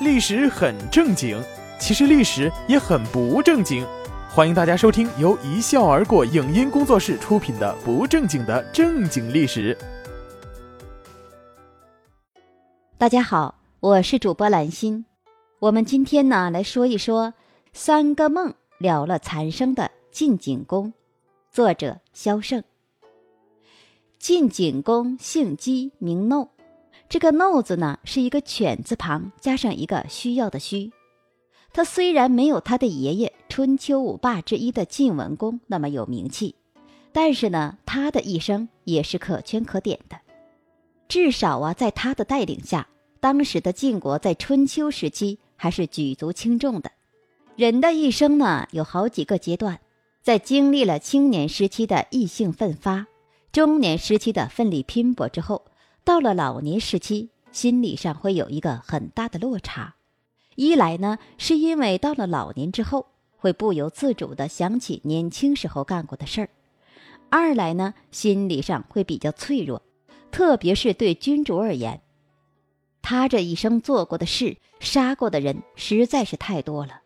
历史很正经，其实历史也很不正经。欢迎大家收听由一笑而过影音工作室出品的《不正经的正经历史》。大家好，我是主播兰心。我们今天呢来说一说三个梦了了残生的晋景公，作者萧胜。晋景公姓姬，名耨。这个“耨”字呢，是一个犬字旁加上一个需要的“需”。他虽然没有他的爷爷春秋五霸之一的晋文公那么有名气，但是呢，他的一生也是可圈可点的。至少啊，在他的带领下，当时的晋国在春秋时期还是举足轻重的。人的一生呢，有好几个阶段，在经历了青年时期的意兴奋发，中年时期的奋力拼搏之后。到了老年时期，心理上会有一个很大的落差。一来呢，是因为到了老年之后，会不由自主地想起年轻时候干过的事儿；二来呢，心理上会比较脆弱，特别是对君主而言，他这一生做过的事、杀过的人实在是太多了，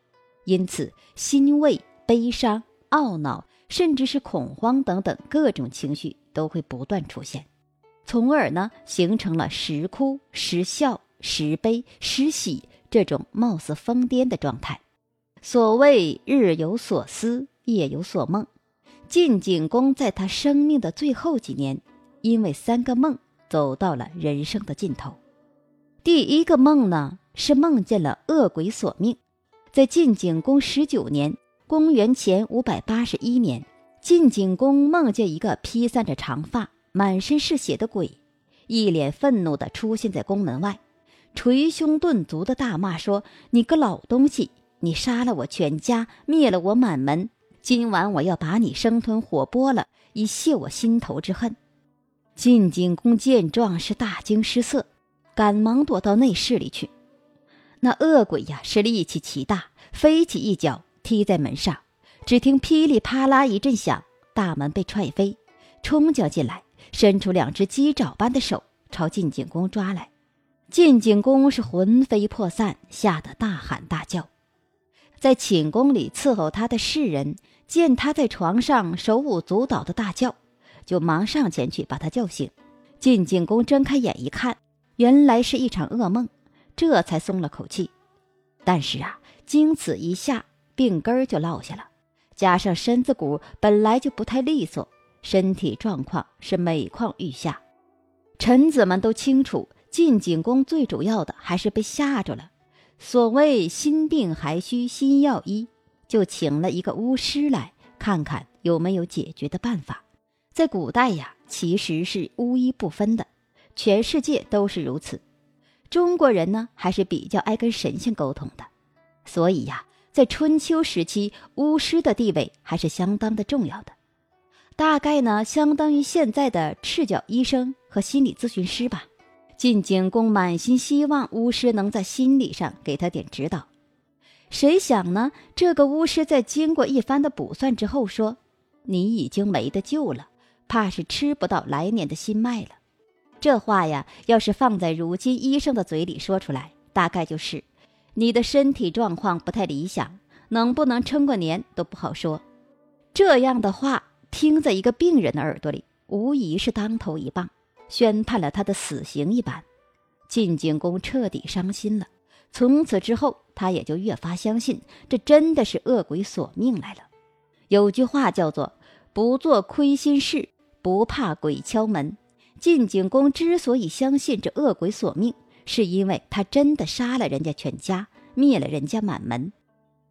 因此欣慰、悲伤、懊恼，甚至是恐慌等等各种情绪都会不断出现。从而呢，形成了时哭时笑、时悲时喜这种貌似疯癫的状态。所谓日有所思，夜有所梦。晋景公在他生命的最后几年，因为三个梦，走到了人生的尽头。第一个梦呢，是梦见了恶鬼索命。在晋景公十九年（公元前五百八十一年），晋景公梦见一个披散着长发。满身是血的鬼，一脸愤怒地出现在宫门外，捶胸顿足地大骂说：“你个老东西，你杀了我全家，灭了我满门，今晚我要把你生吞活剥了，以泄我心头之恨。”晋景公见状是大惊失色，赶忙躲到内室里去。那恶鬼呀是力气奇大，飞起一脚踢在门上，只听噼里啪啦一阵响，大门被踹飞，冲将进来。伸出两只鸡爪般的手朝晋景公抓来，晋景公是魂飞魄散，吓得大喊大叫。在寝宫里伺候他的侍人见他在床上手舞足蹈的大叫，就忙上前去把他叫醒。晋景公睁开眼一看，原来是一场噩梦，这才松了口气。但是啊，经此一下，病根儿就落下了，加上身子骨本来就不太利索。身体状况是每况愈下，臣子们都清楚，晋景公最主要的还是被吓着了。所谓心病还需心药医，就请了一个巫师来看看有没有解决的办法。在古代呀，其实是巫医不分的，全世界都是如此。中国人呢，还是比较爱跟神仙沟通的，所以呀，在春秋时期，巫师的地位还是相当的重要的。大概呢，相当于现在的赤脚医生和心理咨询师吧。晋景公满心希望巫师能在心理上给他点指导，谁想呢？这个巫师在经过一番的卜算之后说：“你已经没得救了，怕是吃不到来年的新麦了。”这话呀，要是放在如今医生的嘴里说出来，大概就是你的身体状况不太理想，能不能撑过年都不好说。这样的话。听在一个病人的耳朵里，无疑是当头一棒，宣判了他的死刑一般。晋景公彻底伤心了。从此之后，他也就越发相信，这真的是恶鬼索命来了。有句话叫做“不做亏心事，不怕鬼敲门”。晋景公之所以相信这恶鬼索命，是因为他真的杀了人家全家，灭了人家满门。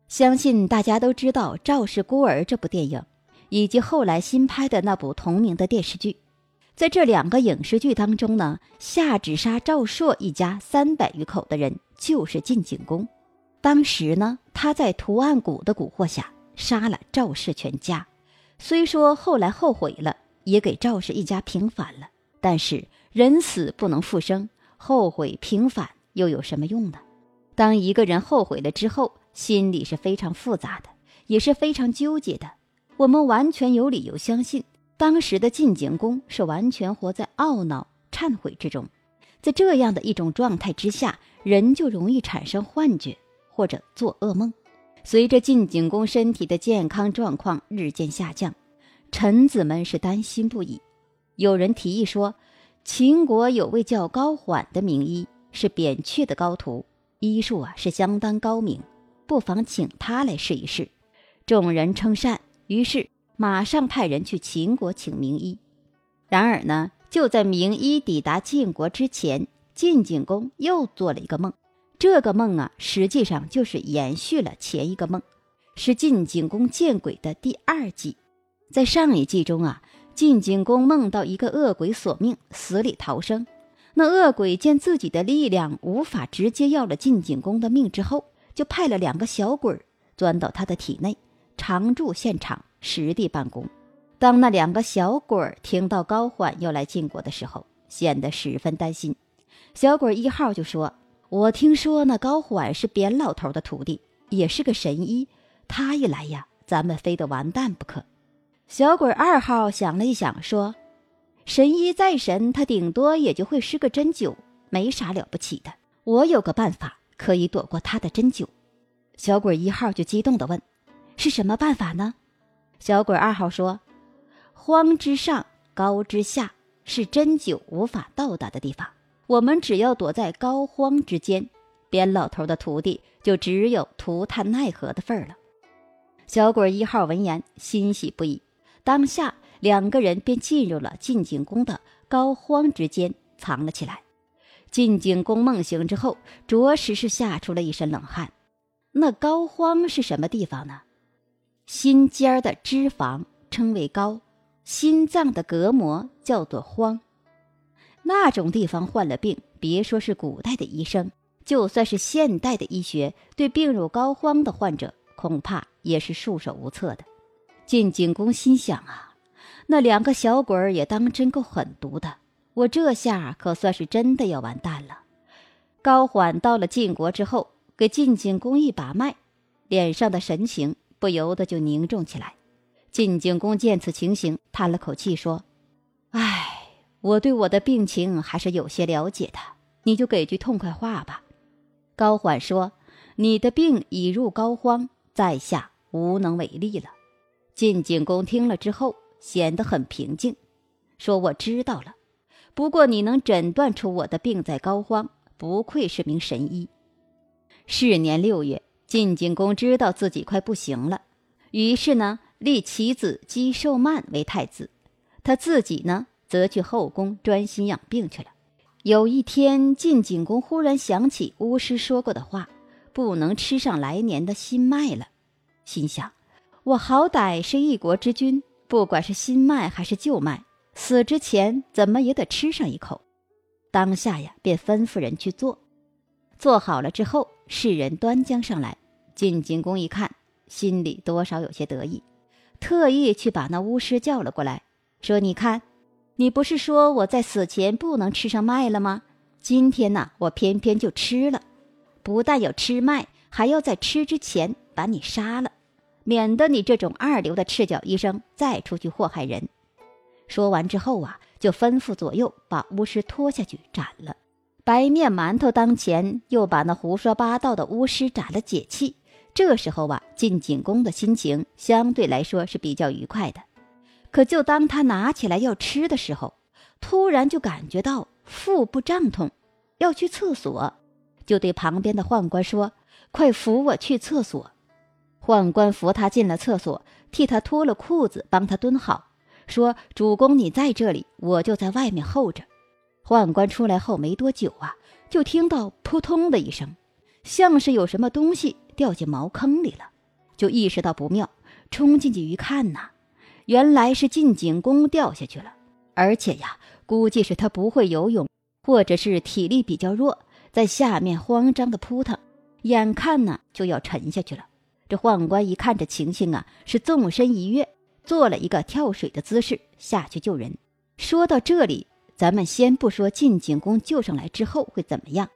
相信大家都知道《赵氏孤儿》这部电影。以及后来新拍的那部同名的电视剧，在这两个影视剧当中呢，下旨杀赵朔一家三百余口的人就是晋景公。当时呢，他在图案谷的蛊惑下杀了赵氏全家。虽说后来后悔了，也给赵氏一家平反了，但是人死不能复生，后悔平反又有什么用呢？当一个人后悔了之后，心里是非常复杂的，也是非常纠结的。我们完全有理由相信，当时的晋景公是完全活在懊恼、忏悔之中。在这样的一种状态之下，人就容易产生幻觉或者做噩梦。随着晋景公身体的健康状况日渐下降，臣子们是担心不已。有人提议说，秦国有位叫高缓的名医，是扁鹊的高徒，医术啊是相当高明，不妨请他来试一试。众人称善，于是马上派人去秦国请名医。然而呢，就在名医抵达晋国之前，晋景公又做了一个梦。这个梦啊，实际上就是延续了前一个梦，是晋景公见鬼的第二季。在上一季中啊，晋景公梦到一个恶鬼索命，死里逃生。那恶鬼见自己的力量无法直接要了晋景公的命之后，就派了两个小鬼钻到他的体内。常驻现场，实地办公。当那两个小鬼儿听到高欢要来晋国的时候，显得十分担心。小鬼一号就说：“我听说那高欢是扁老头的徒弟，也是个神医。他一来呀，咱们非得完蛋不可。”小鬼二号想了一想，说：“神医再神，他顶多也就会施个针灸，没啥了不起的。我有个办法可以躲过他的针灸。”小鬼一号就激动地问。是什么办法呢？小鬼二号说：“荒之上，高之下，是针灸无法到达的地方。我们只要躲在高荒之间，边老头的徒弟就只有涂炭奈何的份儿了。”小鬼一号闻言欣喜不已，当下两个人便进入了晋景公的高荒之间，藏了起来。晋景公梦醒之后，着实是吓出了一身冷汗。那高荒是什么地方呢？心尖儿的脂肪称为高，心脏的隔膜叫做荒。那种地方患了病，别说是古代的医生，就算是现代的医学，对病入膏肓的患者，恐怕也是束手无策的。晋景公心想啊，那两个小鬼儿也当真够狠毒的，我这下可算是真的要完蛋了。高缓到了晋国之后，给晋景公一把脉，脸上的神情。不由得就凝重起来。晋景公见此情形，叹了口气说：“唉，我对我的病情还是有些了解的，你就给句痛快话吧。”高缓说：“你的病已入膏肓，在下无能为力了。”晋景公听了之后，显得很平静，说：“我知道了，不过你能诊断出我的病在膏肓，不愧是名神医。”是年六月。晋景公知道自己快不行了，于是呢，立其子姬寿曼为太子，他自己呢，则去后宫专心养病去了。有一天，晋景公忽然想起巫师说过的话，不能吃上来年的新麦了，心想：我好歹是一国之君，不管是新麦还是旧麦，死之前怎么也得吃上一口。当下呀，便吩咐人去做。做好了之后，世人端将上来。晋景公一看，心里多少有些得意，特意去把那巫师叫了过来，说：“你看，你不是说我在死前不能吃上麦了吗？今天呢，我偏偏就吃了。不但要吃麦，还要在吃之前把你杀了，免得你这种二流的赤脚医生再出去祸害人。”说完之后啊，就吩咐左右把巫师拖下去斩了。白面馒头当前，又把那胡说八道的巫师斩了解气。这时候啊，晋景公的心情相对来说是比较愉快的。可就当他拿起来要吃的时候，突然就感觉到腹部胀痛，要去厕所，就对旁边的宦官说：“快扶我去厕所。”宦官扶他进了厕所，替他脱了裤子，帮他蹲好，说：“主公你在这里，我就在外面候着。”宦官出来后没多久啊，就听到扑通的一声，像是有什么东西掉进茅坑里了，就意识到不妙，冲进去一看呐，原来是晋景公掉下去了，而且呀，估计是他不会游泳，或者是体力比较弱，在下面慌张的扑腾，眼看呢就要沉下去了。这宦官一看这情形啊，是纵身一跃，做了一个跳水的姿势下去救人。说到这里。咱们先不说晋景公救上来之后会怎么样，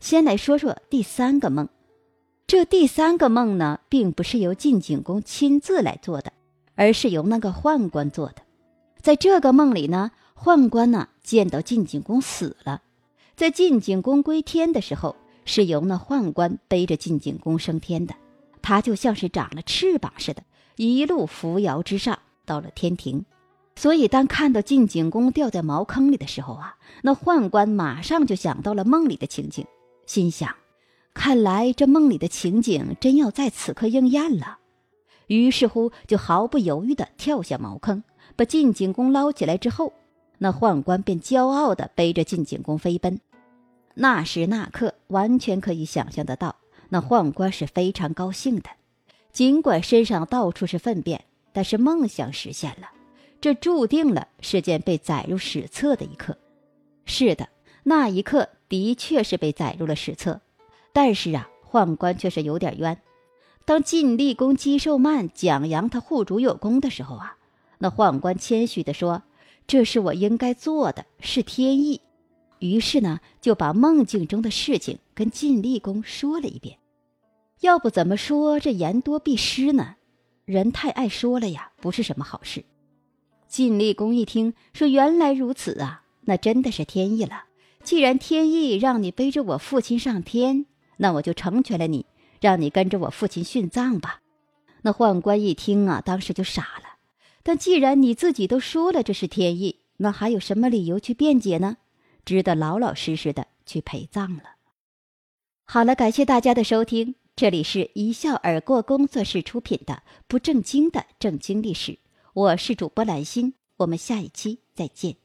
先来说说第三个梦。这第三个梦呢，并不是由晋景公亲自来做的，而是由那个宦官做的。在这个梦里呢，宦官呢见到晋景公死了，在晋景公归天的时候，是由那宦官背着晋景公升天的，他就像是长了翅膀似的，一路扶摇直上，到了天庭。所以，当看到晋景公掉在茅坑里的时候啊，那宦官马上就想到了梦里的情景，心想：看来这梦里的情景真要在此刻应验了。于是乎，就毫不犹豫地跳下茅坑，把晋景公捞起来之后，那宦官便骄傲地背着晋景公飞奔。那时那刻，完全可以想象得到，那宦官是非常高兴的。尽管身上到处是粪便，但是梦想实现了。这注定了是件被载入史册的一刻。是的，那一刻的确是被载入了史册。但是啊，宦官却是有点冤。当晋厉公姬寿曼讲扬他护主有功的时候啊，那宦官谦虚地说：“这是我应该做的，是天意。”于是呢，就把梦境中的事情跟晋厉公说了一遍。要不怎么说这言多必失呢？人太爱说了呀，不是什么好事。晋厉公一听说原来如此啊，那真的是天意了。既然天意让你背着我父亲上天，那我就成全了你，让你跟着我父亲殉葬吧。那宦官一听啊，当时就傻了。但既然你自己都说了这是天意，那还有什么理由去辩解呢？只得老老实实的去陪葬了。好了，感谢大家的收听，这里是一笑而过工作室出品的《不正经的正经历史》。我是主播兰心，我们下一期再见。